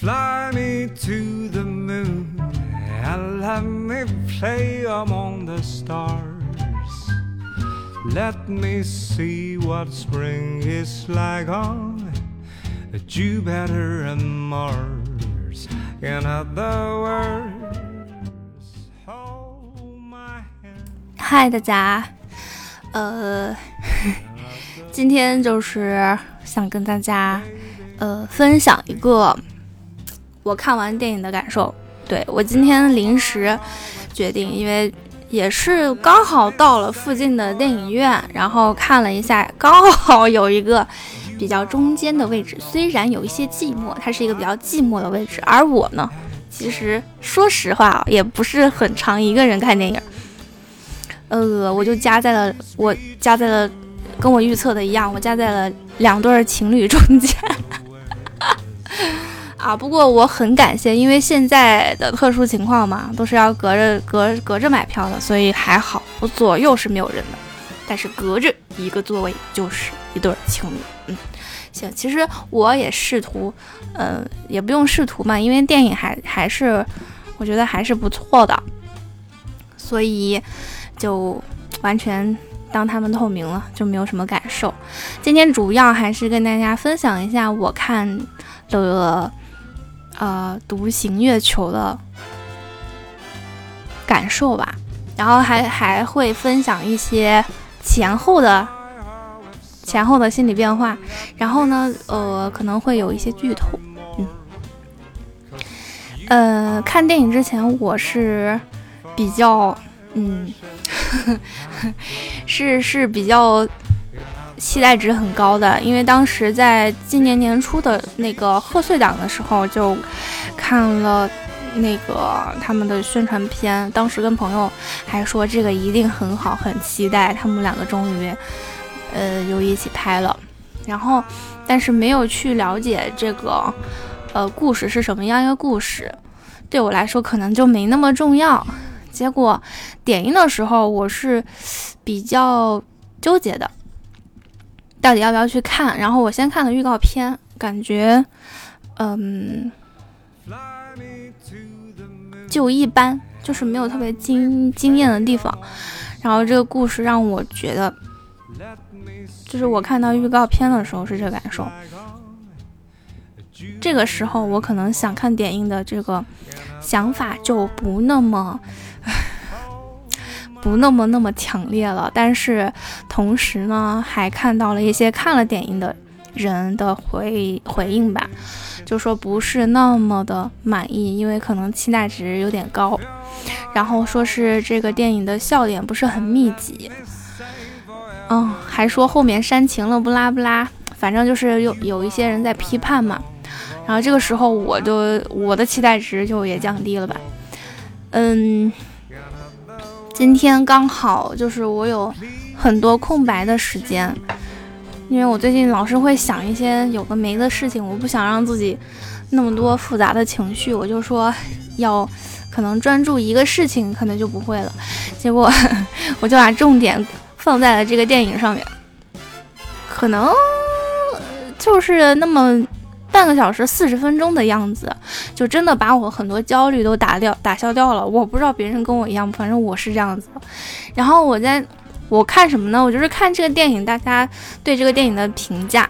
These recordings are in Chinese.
Fly me to the moon and let me play among the stars. Let me see what spring is like on Jupiter and Mars. In other words, hold my hand. Hi,，大家，呃，今天就是想跟大家呃分享一个我看完电影的感受。对我今天临时决定，因为也是刚好到了附近的电影院，然后看了一下，刚好有一个比较中间的位置，虽然有一些寂寞，它是一个比较寂寞的位置。而我呢，其实说实话啊，也不是很常一个人看电影。呃，我就夹在了，我夹在了，跟我预测的一样，我夹在了两对情侣中间。啊，不过我很感谢，因为现在的特殊情况嘛，都是要隔着隔隔着买票的，所以还好，我左右是没有人的，但是隔着一个座位就是一对情侣。嗯，行，其实我也试图，呃，也不用试图嘛，因为电影还还是我觉得还是不错的，所以就完全当他们透明了，就没有什么感受。今天主要还是跟大家分享一下我看的。呃，独行月球的感受吧，然后还还会分享一些前后的前后的心理变化，然后呢，呃，可能会有一些剧透，嗯，呃，看电影之前我是比较，嗯，是是比较。期待值很高的，因为当时在今年年初的那个贺岁档的时候就看了那个他们的宣传片，当时跟朋友还说这个一定很好，很期待。他们两个终于呃又一起拍了，然后但是没有去了解这个呃故事是什么样一个故事，对我来说可能就没那么重要。结果点映的时候我是比较纠结的。到底要不要去看？然后我先看了预告片，感觉，嗯，就一般，就是没有特别惊惊艳的地方。然后这个故事让我觉得，就是我看到预告片的时候是这感受。这个时候我可能想看点映的这个想法就不那么。不那么那么强烈了，但是同时呢，还看到了一些看了电影的人的回回应吧，就说不是那么的满意，因为可能期待值有点高，然后说是这个电影的笑点不是很密集，嗯，还说后面煽情了不拉不拉，反正就是有有一些人在批判嘛，然后这个时候我就我的期待值就也降低了吧，嗯。今天刚好就是我有很多空白的时间，因为我最近老是会想一些有的没的事情，我不想让自己那么多复杂的情绪，我就说要可能专注一个事情，可能就不会了。结果 我就把重点放在了这个电影上面，可能就是那么。半个小时四十分钟的样子，就真的把我很多焦虑都打掉、打消掉了。我不知道别人跟我一样，反正我是这样子。然后我在我看什么呢？我就是看这个电影，大家对这个电影的评价。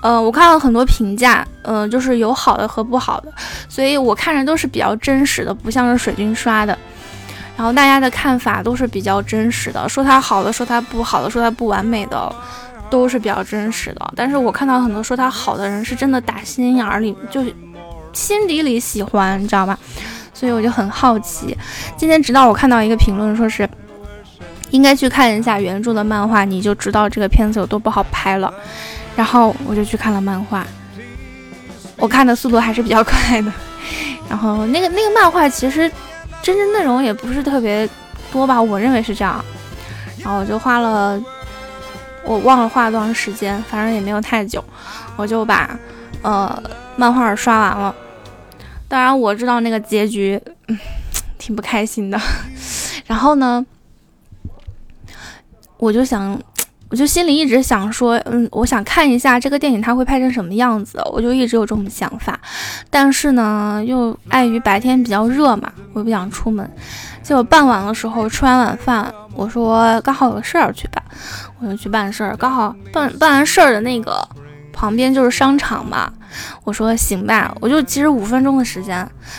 呃，我看了很多评价，嗯，就是有好的和不好的，所以我看着都是比较真实的，不像是水军刷的。然后大家的看法都是比较真实的，说它好的，说它不好的，说它不完美的。都是比较真实的，但是我看到很多说他好的人是真的打心眼儿里就心底里喜欢，你知道吗？所以我就很好奇。今天直到我看到一个评论，说是应该去看一下原著的漫画，你就知道这个片子有多不好拍了。然后我就去看了漫画，我看的速度还是比较快的。然后那个那个漫画其实真正内容也不是特别多吧，我认为是这样。然后我就花了。我忘了画了多长时间，反正也没有太久，我就把呃漫画刷完了。当然我知道那个结局，嗯，挺不开心的。然后呢，我就想我就心里一直想说，嗯，我想看一下这个电影它会拍成什么样子，我就一直有这种想法。但是呢，又碍于白天比较热嘛，我又不想出门。结果傍晚的时候吃完晚饭，我说刚好有个事儿去办，我就去办事儿。刚好办办完事儿的那个旁边就是商场嘛，我说行吧，我就其实五分钟的时间，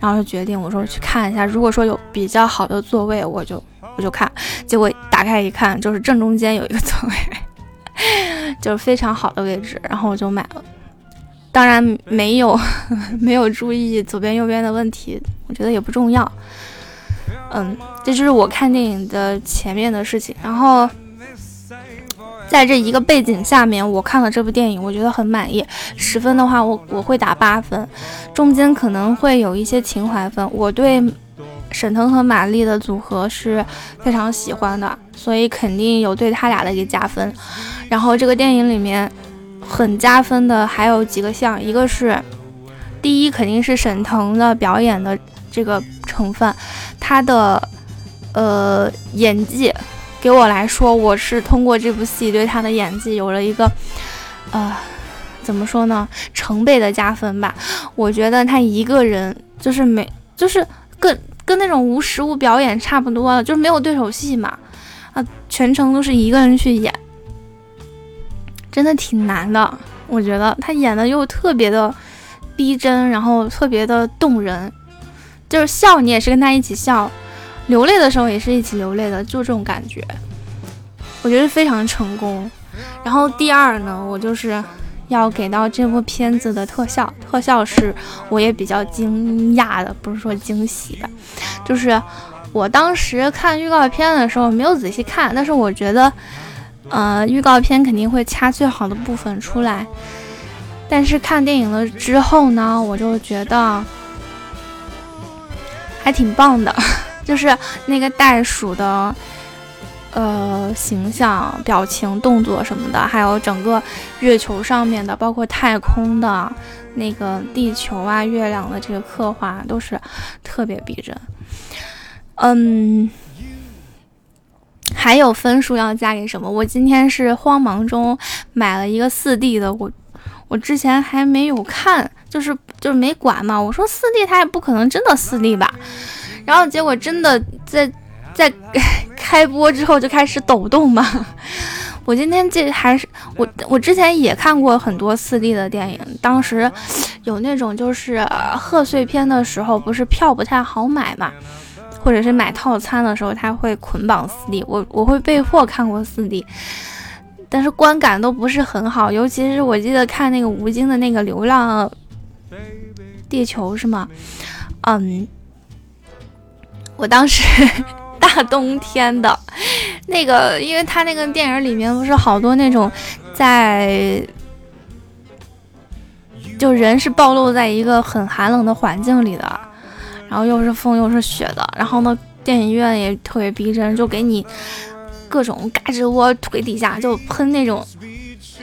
然后就决定我说去看一下，如果说有比较好的座位，我就。我就看，结果打开一看，就是正中间有一个座位，就是非常好的位置，然后我就买了。当然没有 没有注意左边右边的问题，我觉得也不重要。嗯，这就是我看电影的前面的事情。然后在这一个背景下面，我看了这部电影，我觉得很满意。十分的话，我我会打八分，中间可能会有一些情怀分。我对。沈腾和马丽的组合是非常喜欢的，所以肯定有对他俩的一个加分。然后这个电影里面很加分的还有几个项，一个是第一肯定是沈腾的表演的这个成分，他的呃演技给我来说，我是通过这部戏对他的演技有了一个呃怎么说呢，成倍的加分吧。我觉得他一个人就是没就是。跟那种无实物表演差不多了，就是没有对手戏嘛，啊，全程都是一个人去演，真的挺难的。我觉得他演的又特别的逼真，然后特别的动人，就是笑你也是跟他一起笑，流泪的时候也是一起流泪的，就这种感觉，我觉得非常成功。然后第二呢，我就是。要给到这部片子的特效，特效是我也比较惊讶的，不是说惊喜的，就是我当时看预告片的时候没有仔细看，但是我觉得，呃，预告片肯定会掐最好的部分出来，但是看电影了之后呢，我就觉得还挺棒的，就是那个袋鼠的。呃，形象、表情、动作什么的，还有整个月球上面的，包括太空的那个地球啊、月亮的这个刻画，都是特别逼真。嗯，还有分数要加给什么？我今天是慌忙中买了一个四 D 的，我我之前还没有看，就是就是没管嘛。我说四 D 它也不可能真的四 D 吧，然后结果真的在。在 开播之后就开始抖动嘛。我今天这还是我我之前也看过很多四 D 的电影，当时有那种就是贺岁片的时候，不是票不太好买嘛，或者是买套餐的时候，他会捆绑四 D，我我会被迫看过四 D，但是观感都不是很好，尤其是我记得看那个吴京的那个《流浪地球》是吗？嗯，我当时。大 冬天的，那个，因为他那个电影里面不是好多那种在，就人是暴露在一个很寒冷的环境里的，然后又是风又是雪的，然后呢，电影院也特别逼真，就给你各种嘎吱窝腿底下就喷那种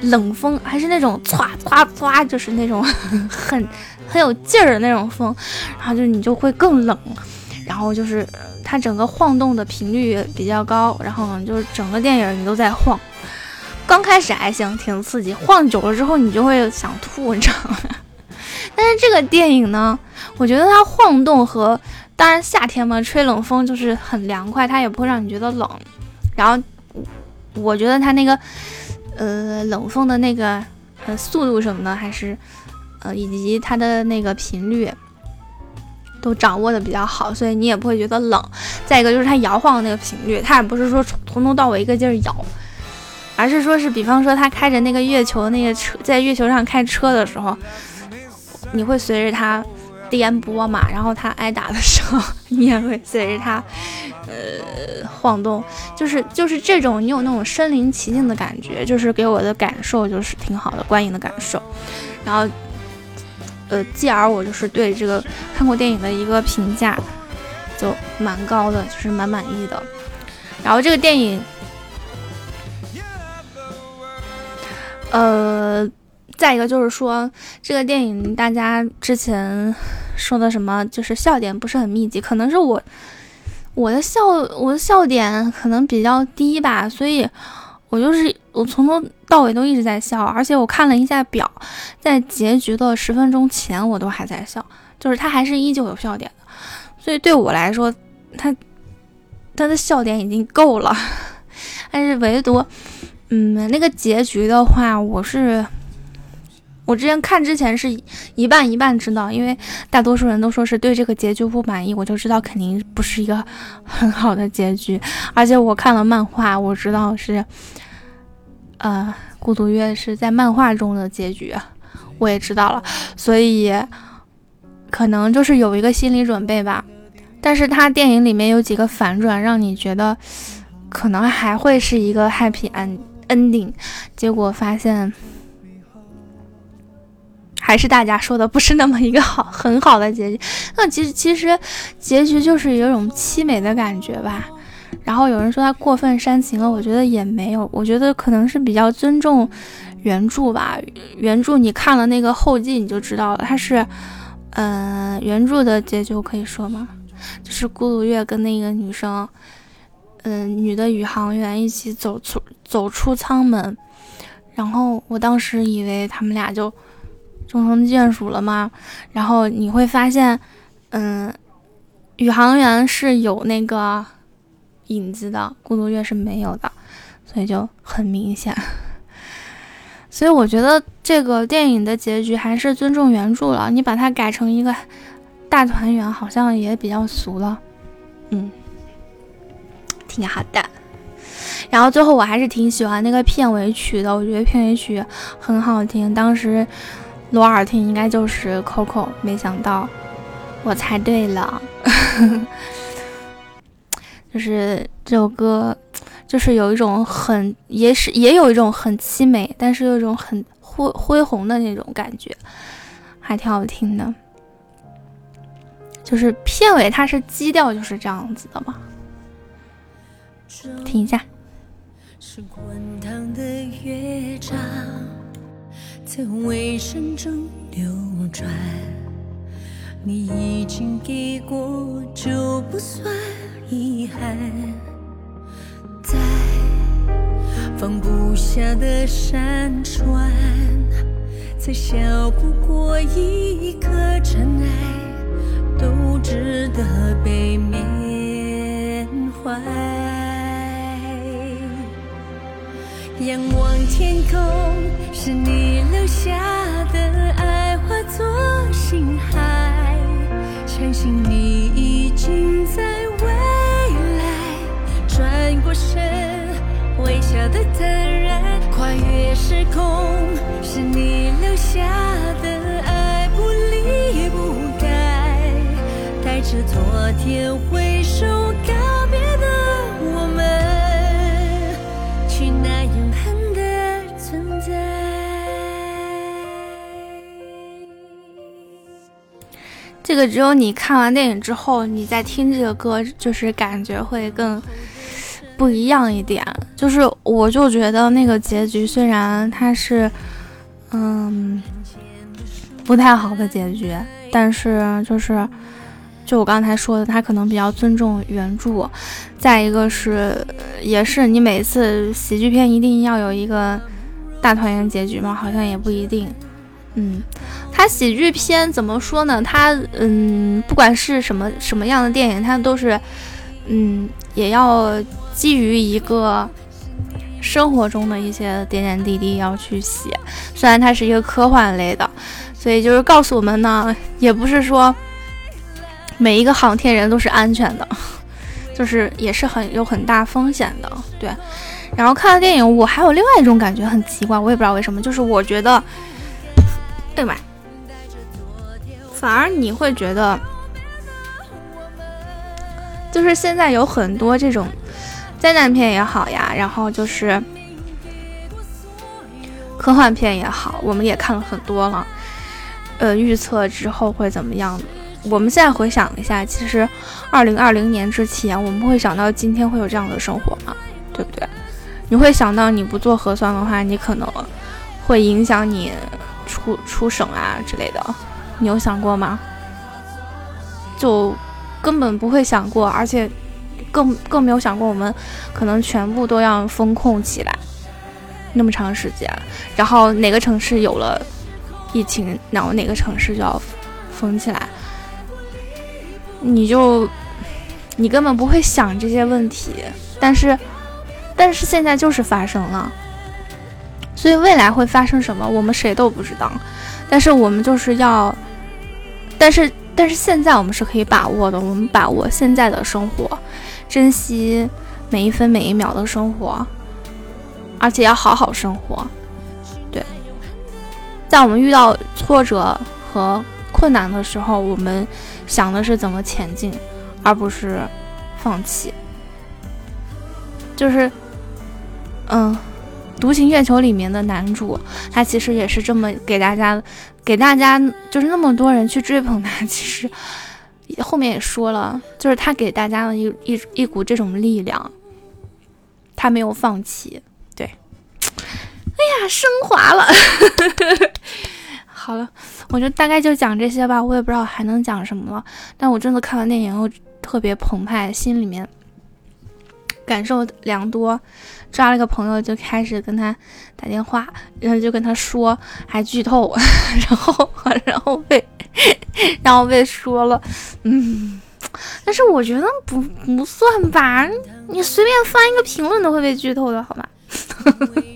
冷风，还是那种唰唰唰，就是那种 很很有劲儿的那种风，然后就你就会更冷，然后就是。它整个晃动的频率比较高，然后就是整个电影你都在晃。刚开始还行，挺刺激，晃久了之后你就会想吐，你知道吗？但是这个电影呢，我觉得它晃动和当然夏天嘛，吹冷风就是很凉快，它也不会让你觉得冷。然后我觉得它那个呃冷风的那个呃速度什么的，还是呃以及它的那个频率。都掌握的比较好，所以你也不会觉得冷。再一个就是它摇晃的那个频率，它也不是说从头到尾一个劲儿摇，而是说是，比方说它开着那个月球那个车，在月球上开车的时候，你会随着它颠簸嘛，然后它挨打的时候，你也会随着它呃晃动，就是就是这种你有那种身临其境的感觉，就是给我的感受就是挺好的观影的感受，然后。呃，继而我就是对这个看过电影的一个评价就蛮高的，就是蛮满意的。然后这个电影，呃，再一个就是说这个电影大家之前说的什么，就是笑点不是很密集，可能是我我的笑我的笑点可能比较低吧，所以我就是我从头到尾都一直在笑，而且我看了一下表，在结局的十分钟前我都还在笑，就是他还是依旧有笑点的，所以对我来说，他他的笑点已经够了，但是唯独，嗯，那个结局的话，我是。我之前看之前是一半一半知道，因为大多数人都说是对这个结局不满意，我就知道肯定不是一个很好的结局。而且我看了漫画，我知道是，呃，孤独月是在漫画中的结局，我也知道了，所以可能就是有一个心理准备吧。但是他电影里面有几个反转，让你觉得可能还会是一个 happy end ending，结果发现。还是大家说的不是那么一个好很好的结局，那其实其实结局就是有种凄美的感觉吧。然后有人说他过分煽情了，我觉得也没有，我觉得可能是比较尊重原著吧。原著你看了那个后记你就知道了，他是，嗯，原著的结局可以说吗？就是孤独月跟那个女生，嗯，女的宇航员一起走出走出舱门，然后我当时以为他们俩就。终成眷属了吗？然后你会发现，嗯，宇航员是有那个影子的，孤独月是没有的，所以就很明显。所以我觉得这个电影的结局还是尊重原著了。你把它改成一个大团圆，好像也比较俗了。嗯，挺好的。然后最后我还是挺喜欢那个片尾曲的，我觉得片尾曲很好听。当时。罗尔听应该就是 Coco，没想到我猜对了，就是这首歌，就是有一种很，也是也有一种很凄美，但是有一种很恢恢宏的那种感觉，还挺好听的。就是片尾它是基调就是这样子的嘛，听一下。在尾声中流转，你已经给过就不算遗憾。在放不下的山川，在笑不过一颗尘埃，都值得被缅怀。仰望天空，是你留下的爱化作星海。相信你已经在微笑的坦然，跨越时空，是你留下的爱不离不改，带着昨天挥手告别的我们，去那永恒的存在。这个只有你看完电影之后，你再听这个歌，就是感觉会更不一样一点。就是我就觉得那个结局虽然它是，嗯，不太好的结局，但是就是，就我刚才说的，他可能比较尊重原著。再一个是，也是你每次喜剧片一定要有一个大团圆结局吗？好像也不一定。嗯，它喜剧片怎么说呢？它嗯，不管是什么什么样的电影，它都是嗯，也要基于一个生活中的一些点点滴滴要去写。虽然它是一个科幻类的，所以就是告诉我们呢，也不是说每一个航天人都是安全的，就是也是很有很大风险的。对。然后看了电影，我还有另外一种感觉很奇怪，我也不知道为什么，就是我觉得。对吧？反而你会觉得，就是现在有很多这种灾难片也好呀，然后就是科幻片也好，我们也看了很多了。呃，预测之后会怎么样？我们现在回想一下，其实二零二零年之前，我们会想到今天会有这样的生活吗？对不对？你会想到你不做核酸的话，你可能会影响你。出出省啊之类的，你有想过吗？就根本不会想过，而且更更没有想过我们可能全部都要封控起来。那么长时间，然后哪个城市有了疫情，然后哪个城市就要封起来，你就你根本不会想这些问题，但是但是现在就是发生了，所以未来会发生什么，我们谁都不知道，但是我们就是要，但是但是现在我们是可以把握的，我们把握现在的生活，珍惜每一分每一秒的生活。而且要好好生活，对，在我们遇到挫折和困难的时候，我们想的是怎么前进，而不是放弃。就是，嗯，《独行月球》里面的男主，他其实也是这么给大家，给大家就是那么多人去追捧他，其实后面也说了，就是他给大家的一一一股这种力量，他没有放弃。对哎呀，升华了。好了，我就大概就讲这些吧，我也不知道还能讲什么了。但我真的看完电影后特别澎湃，心里面感受良多。抓了个朋友就开始跟他打电话，然后就跟他说，还剧透，然后然后被 然后被说了，嗯，但是我觉得不不算吧，你随便翻一个评论都会被剧透的，好吗？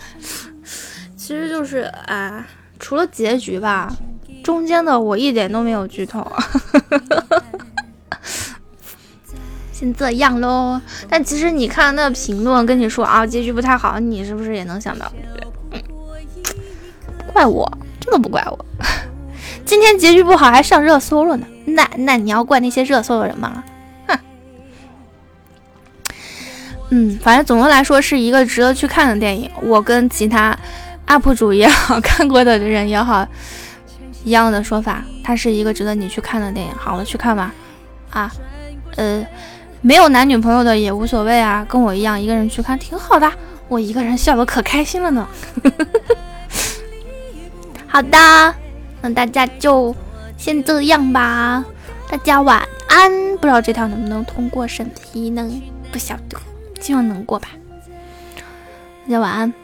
其实就是啊，除了结局吧，中间的我一点都没有剧透，先这样喽。但其实你看那评论跟你说啊，结局不太好，你是不是也能想到？对不对怪我，真的不怪我。今天结局不好还上热搜了呢，那那你要怪那些热搜的人吗？哼。嗯，反正总的来说是一个值得去看的电影。我跟其他。UP 主也好看过的人也好，一样的说法，它是一个值得你去看的电影。好了，去看吧。啊，呃，没有男女朋友的也无所谓啊，跟我一样一个人去看挺好的，我一个人笑得可开心了呢。好的，那大家就先这样吧，大家晚安。不知道这条能不能通过审批呢？不晓得，希望能过吧。大家晚安。